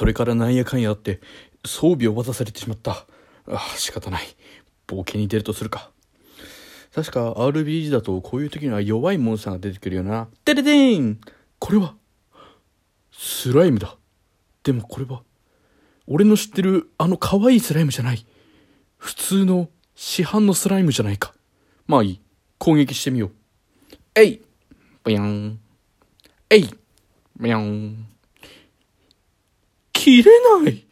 それからなんやかんやあって装備を渡されてしまった。あ仕方ない。冒険に出るとするか。確か RBG だとこういう時には弱いモンスターが出てくるよな。テレデーン。これはスライムだ。でもこれは俺の知ってるあの可愛いスライムじゃない。普通の市販のスライムじゃないか。まあいい。攻撃してみよう。えい。ブヤンえい。ブヤン切れない。